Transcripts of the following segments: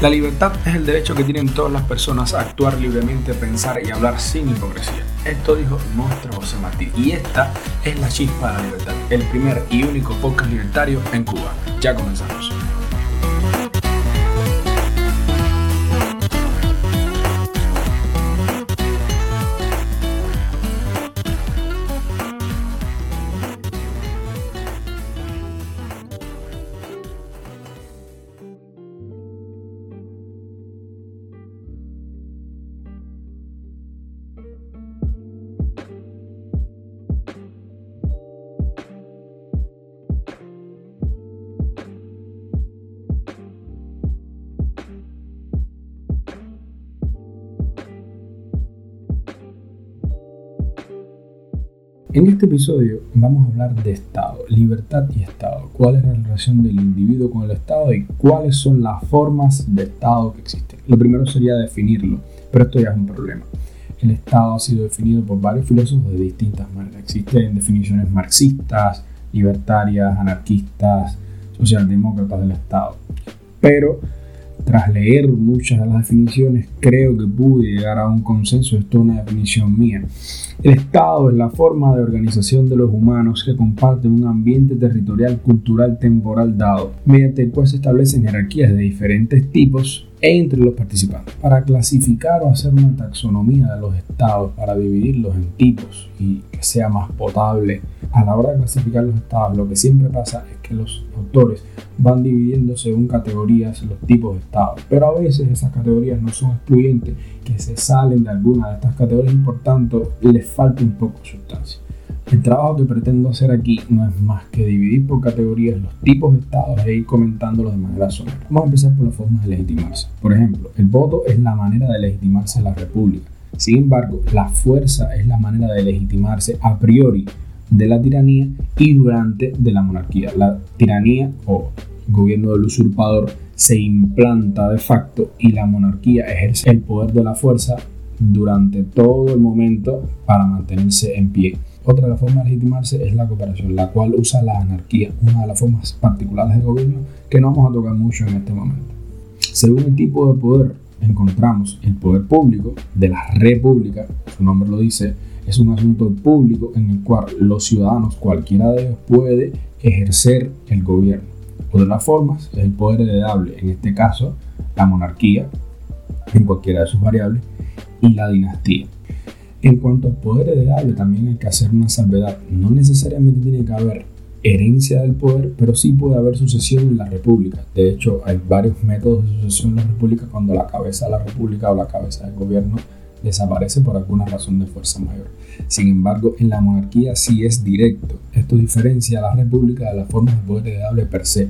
La libertad es el derecho que tienen todas las personas a actuar libremente, pensar y hablar sin hipocresía. Esto dijo el monstruo José Martí. Y esta es la chispa de la libertad, el primer y único podcast libertario en Cuba. Ya comenzamos. En este episodio vamos a hablar de Estado, libertad y Estado, cuál es la relación del individuo con el Estado y cuáles son las formas de Estado que existen. Lo primero sería definirlo, pero esto ya es un problema. El Estado ha sido definido por varios filósofos de distintas maneras. Existen definiciones marxistas, libertarias, anarquistas, socialdemócratas del Estado. Pero tras leer muchas de las definiciones, creo que pude llegar a un consenso. Esto es una definición mía. El Estado es la forma de organización de los humanos que comparten un ambiente territorial, cultural, temporal dado, mediante el cual se establecen jerarquías de diferentes tipos entre los participantes. Para clasificar o hacer una taxonomía de los estados, para dividirlos en tipos y que sea más potable, a la hora de clasificar los estados, lo que siempre pasa es que los autores van dividiendo según categorías los tipos de estados, pero a veces esas categorías no son excluyentes, que se salen de alguna de estas categorías y por tanto les falta un poco de sustancia. El trabajo que pretendo hacer aquí no es más que dividir por categorías los tipos de estados e ir comentándolos de manera somera. Vamos a empezar por las formas de legitimarse. Por ejemplo, el voto es la manera de legitimarse en la república. Sin embargo, la fuerza es la manera de legitimarse a priori de la tiranía y durante de la monarquía. La tiranía o gobierno del usurpador se implanta de facto y la monarquía ejerce el poder de la fuerza durante todo el momento para mantenerse en pie. Otra de las formas de legitimarse es la cooperación, la cual usa la anarquía, una de las formas particulares de gobierno que no vamos a tocar mucho en este momento. Según el tipo de poder, encontramos el poder público de la república, su nombre lo dice, es un asunto público en el cual los ciudadanos, cualquiera de ellos, puede ejercer el gobierno. Otra de las formas es el poder heredable, en este caso la monarquía, en cualquiera de sus variables, y la dinastía. En cuanto al poder heredable, también hay que hacer una salvedad. No necesariamente tiene que haber herencia del poder, pero sí puede haber sucesión en la república. De hecho, hay varios métodos de sucesión en la república cuando la cabeza de la república o la cabeza del gobierno desaparece por alguna razón de fuerza mayor. Sin embargo, en la monarquía sí es directo. Esto diferencia a la república de la forma de poder heredable per se.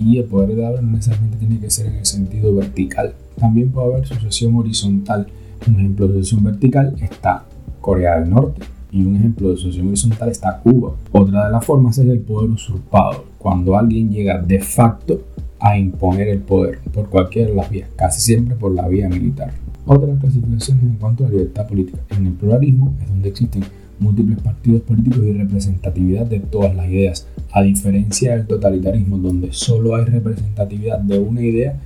Y el poder heredable no necesariamente tiene que ser en el sentido vertical. También puede haber sucesión horizontal un ejemplo de sucesión vertical está Corea del Norte y un ejemplo de sucesión horizontal está Cuba. Otra de las formas es el poder usurpado, cuando alguien llega de facto a imponer el poder por cualquiera de las vías, casi siempre por la vía militar. Otra de las clasificaciones en cuanto a la libertad política. En el pluralismo es donde existen múltiples partidos políticos y representatividad de todas las ideas, a diferencia del totalitarismo donde solo hay representatividad de una idea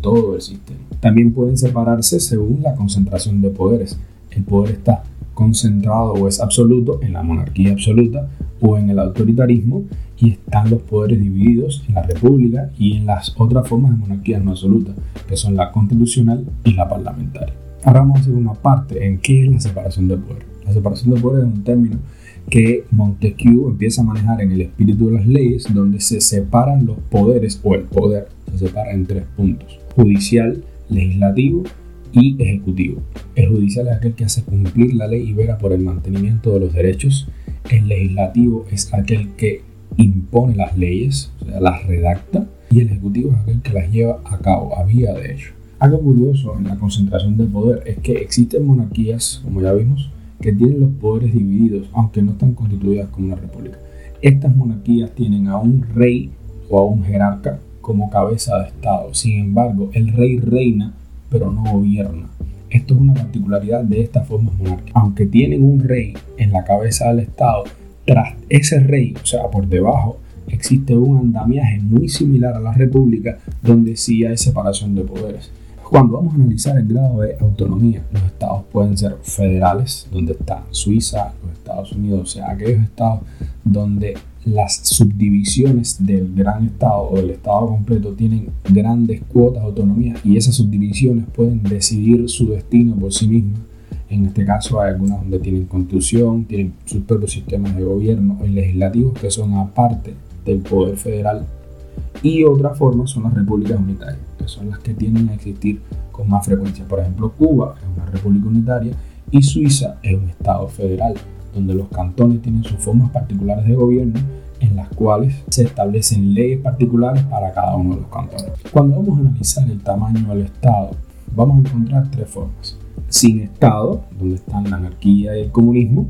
todo el sistema. También pueden separarse según la concentración de poderes. El poder está concentrado o es absoluto en la monarquía absoluta o en el autoritarismo y están los poderes divididos en la república y en las otras formas de monarquía no absoluta, que son la constitucional y la parlamentaria. Ahora vamos a hacer una parte en qué es la separación de poder. La separación de poder es un término que Montesquieu empieza a manejar en el espíritu de las leyes, donde se separan los poderes o el poder, se separa en tres puntos, judicial, legislativo y ejecutivo. El judicial es aquel que hace cumplir la ley y vera por el mantenimiento de los derechos. El legislativo es aquel que impone las leyes, o sea, las redacta. Y el ejecutivo es aquel que las lleva a cabo, a vía de ello. Algo curioso en la concentración del poder es que existen monarquías, como ya vimos, que tienen los poderes divididos, aunque no están constituidas como una república. Estas monarquías tienen a un rey o a un jerarca como cabeza de Estado. Sin embargo, el rey reina, pero no gobierna. Esto es una particularidad de estas formas monárquicas. Aunque tienen un rey en la cabeza del Estado, tras ese rey, o sea, por debajo existe un andamiaje muy similar a la república donde sí hay separación de poderes. Cuando vamos a analizar el grado de autonomía, los estados pueden ser federales, donde está Suiza, los Estados Unidos, o sea, aquellos estados donde las subdivisiones del gran estado o del estado completo tienen grandes cuotas de autonomía y esas subdivisiones pueden decidir su destino por sí mismas. En este caso hay algunas donde tienen constitución, tienen sus propios sistemas de gobierno y legislativos que son aparte del poder federal. Y otra forma son las repúblicas unitarias, que son las que tienden a existir con más frecuencia. Por ejemplo, Cuba es una república unitaria y Suiza es un estado federal donde los cantones tienen sus formas particulares de gobierno en las cuales se establecen leyes particulares para cada uno de los cantones. Cuando vamos a analizar el tamaño del Estado, vamos a encontrar tres formas. Sin Estado, donde están la anarquía y el comunismo,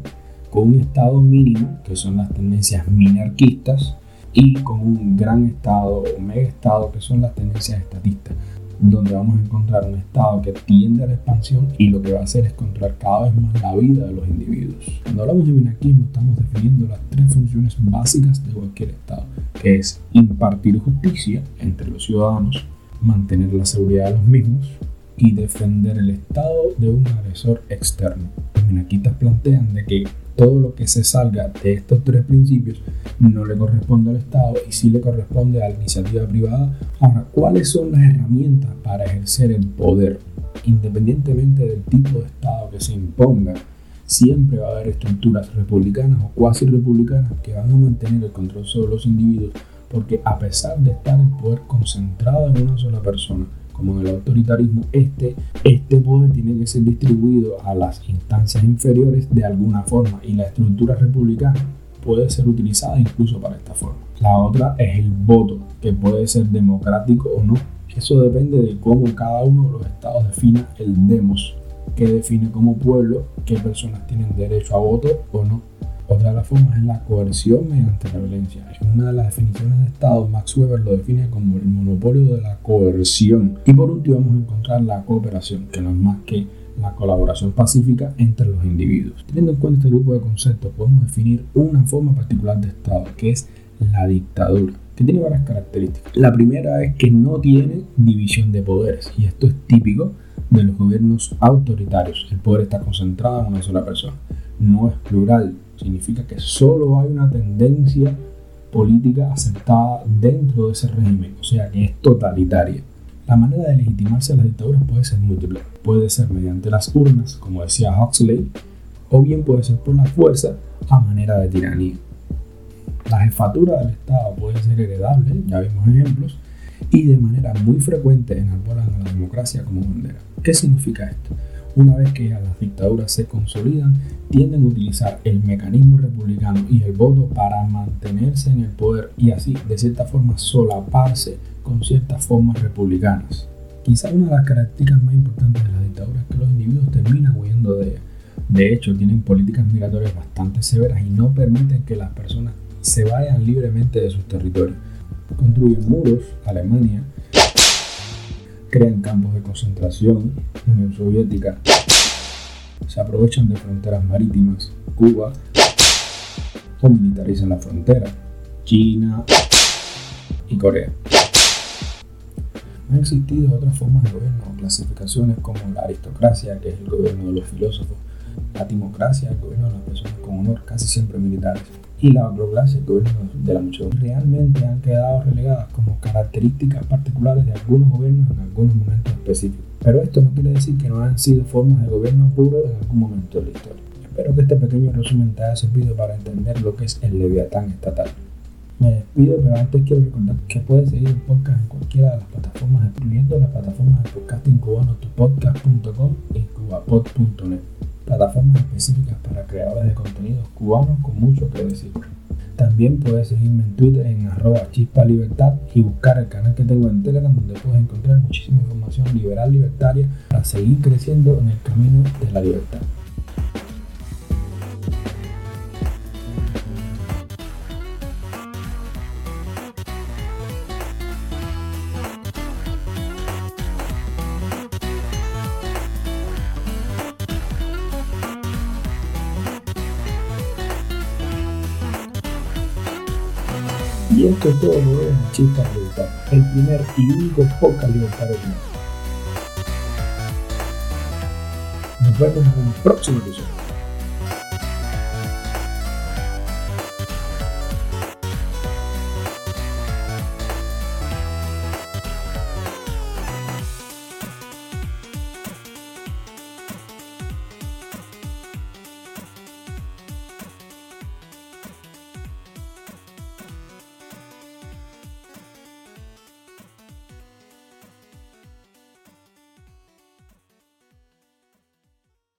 con un Estado mínimo, que son las tendencias minarquistas, y con un gran Estado o mega Estado, que son las tendencias estatistas donde vamos a encontrar un estado que tiende a la expansión y lo que va a hacer es controlar cada vez más la vida de los individuos. Cuando hablamos de minarquismo estamos definiendo las tres funciones básicas de cualquier estado, que es impartir justicia entre los ciudadanos, mantener la seguridad de los mismos y defender el estado de un agresor externo. Los minarquistas plantean de que todo lo que se salga de estos tres principios no le corresponde al Estado y sí le corresponde a la iniciativa privada. Ahora, ¿cuáles son las herramientas para ejercer el poder? Independientemente del tipo de Estado que se imponga, siempre va a haber estructuras republicanas o cuasi republicanas que van a mantener el control sobre los individuos porque a pesar de estar el poder concentrado en una sola persona, como en el autoritarismo, este, este poder tiene que ser distribuido a las instancias inferiores de alguna forma y la estructura republicana puede ser utilizada incluso para esta forma. La otra es el voto, que puede ser democrático o no. Eso depende de cómo cada uno de los estados defina el demos, que define como pueblo qué personas tienen derecho a voto o no. Otra de las formas es la coerción mediante la violencia. En una de las definiciones de Estado, Max Weber lo define como el monopolio de la coerción. Y por último vamos a encontrar la cooperación, que no es más que la colaboración pacífica entre los individuos. Teniendo en cuenta este grupo de conceptos, podemos definir una forma particular de Estado, que es la dictadura, que tiene varias características. La primera es que no tiene división de poderes, y esto es típico de los gobiernos autoritarios. El poder está concentrado en una sola persona. No es plural, significa que solo hay una tendencia política aceptada dentro de ese régimen, o sea que es totalitaria. La manera de legitimarse a las dictaduras puede ser múltiple. Puede ser mediante las urnas, como decía Huxley, o bien puede ser por la fuerza a manera de tiranía. La jefatura del Estado puede ser heredable, ya vimos ejemplos, y de manera muy frecuente enarbolan a la democracia como bandera. ¿Qué significa esto? Una vez que las dictaduras se consolidan, tienden a utilizar el mecanismo republicano y el voto para mantenerse en el poder y así, de cierta forma, solaparse con ciertas formas republicanas. Quizá una de las características más importantes de las dictaduras es que los individuos terminan huyendo de ella. De hecho, tienen políticas migratorias bastante severas y no permiten que las personas se vayan libremente de sus territorios. Construyen muros, Alemania, crean campos de concentración, Unión Soviética, se aprovechan de fronteras marítimas, Cuba, o militarizan la frontera, China y Corea. Han existido otras formas de gobierno o clasificaciones como la aristocracia, que es el gobierno de los filósofos, la timocracia, el gobierno de las personas con honor, casi siempre militares, y la gobierno de la muchedumbre, realmente han quedado relegadas como características particulares de algunos gobiernos en algunos momentos específicos. Pero esto no quiere decir que no han sido formas de gobierno puro en algún momento de la historia. Espero que este pequeño resumen te haya servido para entender lo que es el leviatán estatal. Me despido, pero antes quiero recordar que puedes seguir el podcast en cualquiera de las plataformas, incluyendo las plataformas de podcasting cubano, tupodcast.com y cubapod.net plataformas específicas para creadores de contenidos cubanos con mucho que decir. También puedes seguirme en Twitter en arroba chispa libertad y buscar el canal que tengo en Telegram donde puedes encontrar muchísima información liberal libertaria para seguir creciendo en el camino de la libertad. Y esto es todo lo de Chispas Libertad, el primer y único libertario de Nos vemos en un próximo episodio.